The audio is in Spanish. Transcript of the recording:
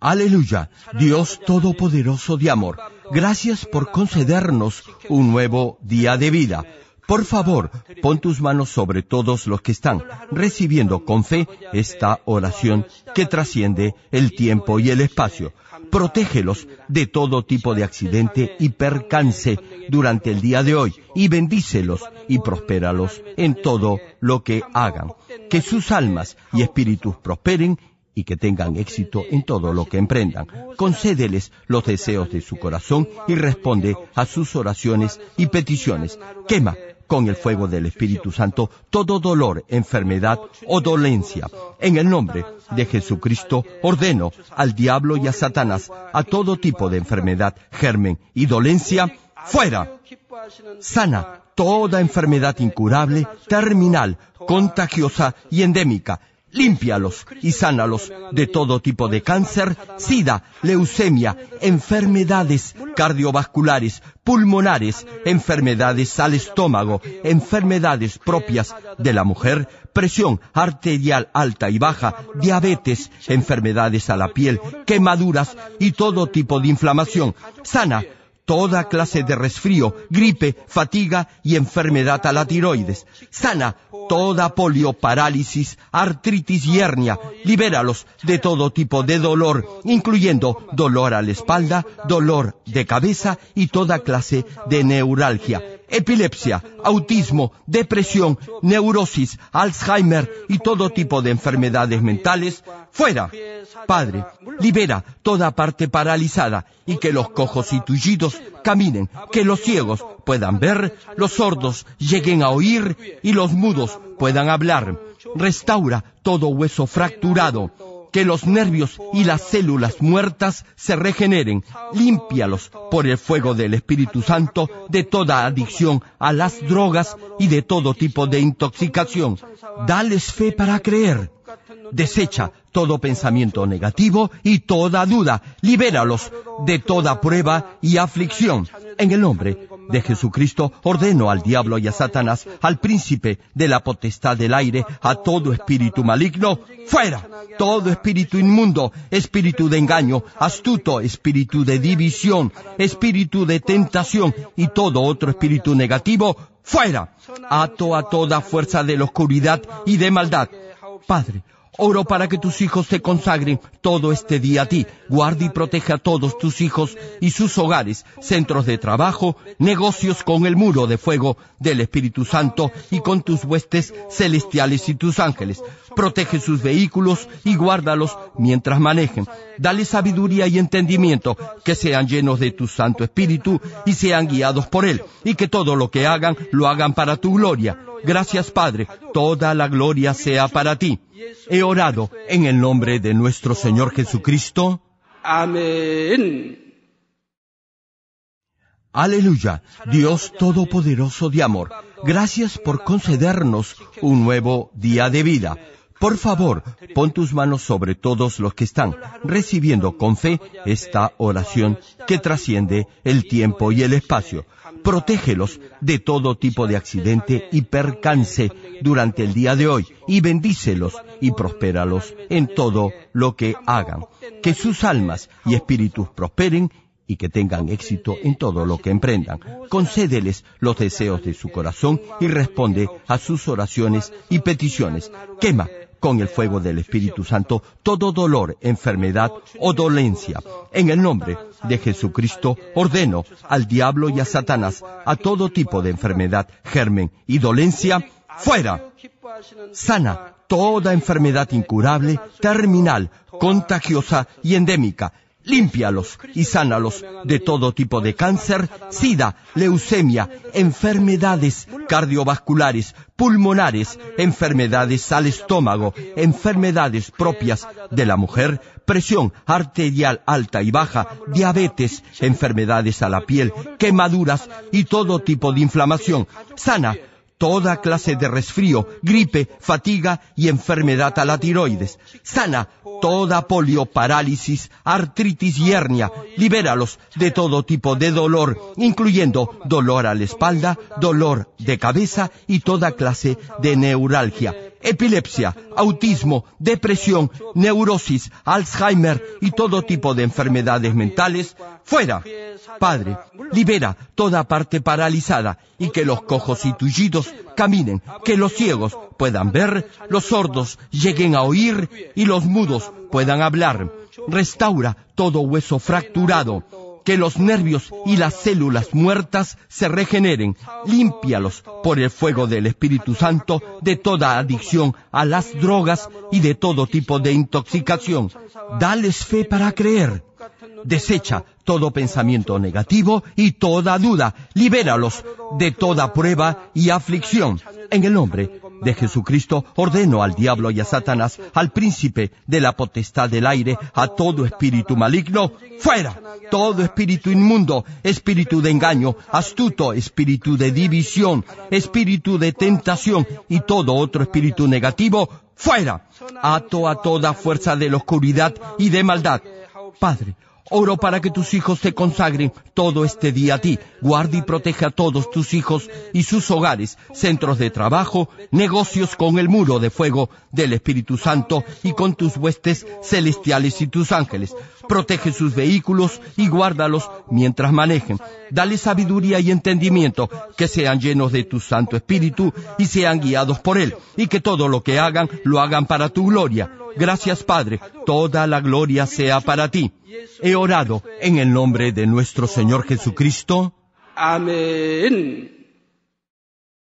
Aleluya, Dios Todopoderoso de amor, gracias por concedernos un nuevo día de vida. Por favor, pon tus manos sobre todos los que están recibiendo con fe esta oración que trasciende el tiempo y el espacio. Protégelos de todo tipo de accidente y percance durante el día de hoy y bendícelos y prospéralos en todo lo que hagan. Que sus almas y espíritus prosperen y que tengan éxito en todo lo que emprendan. Concédeles los deseos de su corazón y responde a sus oraciones y peticiones. Quema con el fuego del Espíritu Santo todo dolor, enfermedad o dolencia. En el nombre de Jesucristo ordeno al diablo y a Satanás, a todo tipo de enfermedad, germen y dolencia, fuera. Sana toda enfermedad incurable, terminal, contagiosa y endémica límpialos y sánalos de todo tipo de cáncer, sida, leucemia, enfermedades cardiovasculares, pulmonares, enfermedades al estómago, enfermedades propias de la mujer, presión arterial alta y baja, diabetes, enfermedades a la piel, quemaduras y todo tipo de inflamación. Sana toda clase de resfrío, gripe, fatiga y enfermedad a la tiroides. Sana toda polio, parálisis, artritis y hernia. Libéralos de todo tipo de dolor, incluyendo dolor a la espalda, dolor de cabeza y toda clase de neuralgia epilepsia, autismo, depresión, neurosis, Alzheimer y todo tipo de enfermedades mentales, fuera. Padre, libera toda parte paralizada y que los cojos y tullidos caminen, que los ciegos puedan ver, los sordos lleguen a oír y los mudos puedan hablar. Restaura todo hueso fracturado que los nervios y las células muertas se regeneren. Límpialos por el fuego del Espíritu Santo de toda adicción a las drogas y de todo tipo de intoxicación. Dales fe para creer. Desecha todo pensamiento negativo y toda duda. Libéralos de toda prueba y aflicción. En el nombre de Jesucristo ordeno al diablo y a Satanás, al príncipe de la potestad del aire, a todo espíritu maligno, fuera, todo espíritu inmundo, espíritu de engaño, astuto, espíritu de división, espíritu de tentación y todo otro espíritu negativo, fuera. Ato a toda fuerza de la oscuridad y de maldad. Padre, Oro para que tus hijos se consagren todo este día a ti. Guarda y protege a todos tus hijos y sus hogares, centros de trabajo, negocios con el muro de fuego del Espíritu Santo y con tus huestes celestiales y tus ángeles. Protege sus vehículos y guárdalos mientras manejen. Dale sabiduría y entendimiento, que sean llenos de tu Santo Espíritu y sean guiados por Él, y que todo lo que hagan lo hagan para tu gloria. Gracias Padre, toda la gloria sea para ti. He orado en el nombre de nuestro Señor Jesucristo. Amén. Aleluya, Dios Todopoderoso de amor, gracias por concedernos un nuevo día de vida. Por favor, pon tus manos sobre todos los que están recibiendo con fe esta oración que trasciende el tiempo y el espacio. Protégelos de todo tipo de accidente y percance durante el día de hoy y bendícelos y prospéralos en todo lo que hagan. Que sus almas y espíritus prosperen y que tengan éxito en todo lo que emprendan. Concédeles los deseos de su corazón y responde a sus oraciones y peticiones. Quema con el fuego del Espíritu Santo todo dolor, enfermedad o dolencia. En el nombre de Jesucristo ordeno al diablo y a Satanás, a todo tipo de enfermedad, germen y dolencia, fuera. Sana toda enfermedad incurable, terminal, contagiosa y endémica límpialos y sánalos de todo tipo de cáncer, sida, leucemia, enfermedades cardiovasculares, pulmonares, enfermedades al estómago, enfermedades propias de la mujer, presión arterial alta y baja, diabetes, enfermedades a la piel, quemaduras y todo tipo de inflamación. Sana toda clase de resfrío, gripe, fatiga y enfermedad a la tiroides. Sana toda polio, parálisis, artritis y hernia. Libéralos de todo tipo de dolor, incluyendo dolor a la espalda, dolor de cabeza y toda clase de neuralgia epilepsia, autismo, depresión, neurosis, Alzheimer y todo tipo de enfermedades mentales, fuera. Padre, libera toda parte paralizada y que los cojos y tullidos caminen, que los ciegos puedan ver, los sordos lleguen a oír y los mudos puedan hablar. Restaura todo hueso fracturado, que los nervios y las células muertas se regeneren. Límpialos por el fuego del Espíritu Santo de toda adicción a las drogas y de todo tipo de intoxicación. Dales fe para creer. Desecha todo pensamiento negativo y toda duda. Libéralos de toda prueba y aflicción. En el nombre de Jesucristo ordeno al diablo y a Satanás, al príncipe de la potestad del aire, a todo espíritu maligno, fuera. Todo espíritu inmundo, espíritu de engaño, astuto, espíritu de división, espíritu de tentación y todo otro espíritu negativo, fuera. Ato a toda fuerza de la oscuridad y de maldad. Padre, Oro para que tus hijos te consagren todo este día a ti. Guarda y protege a todos tus hijos y sus hogares, centros de trabajo, negocios con el muro de fuego del Espíritu Santo y con tus huestes celestiales y tus ángeles. Protege sus vehículos y guárdalos mientras manejen. Dale sabiduría y entendimiento, que sean llenos de tu Santo Espíritu y sean guiados por Él, y que todo lo que hagan lo hagan para tu gloria. Gracias Padre, toda la gloria sea para ti. He orado en el nombre de nuestro Señor Jesucristo. Amén.